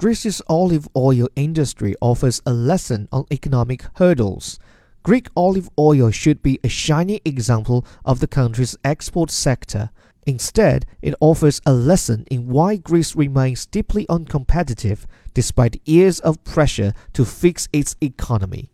Greece's olive oil industry offers a lesson on economic hurdles. Greek olive oil should be a shining example of the country's export sector. Instead, it offers a lesson in why Greece remains deeply uncompetitive despite years of pressure to fix its economy.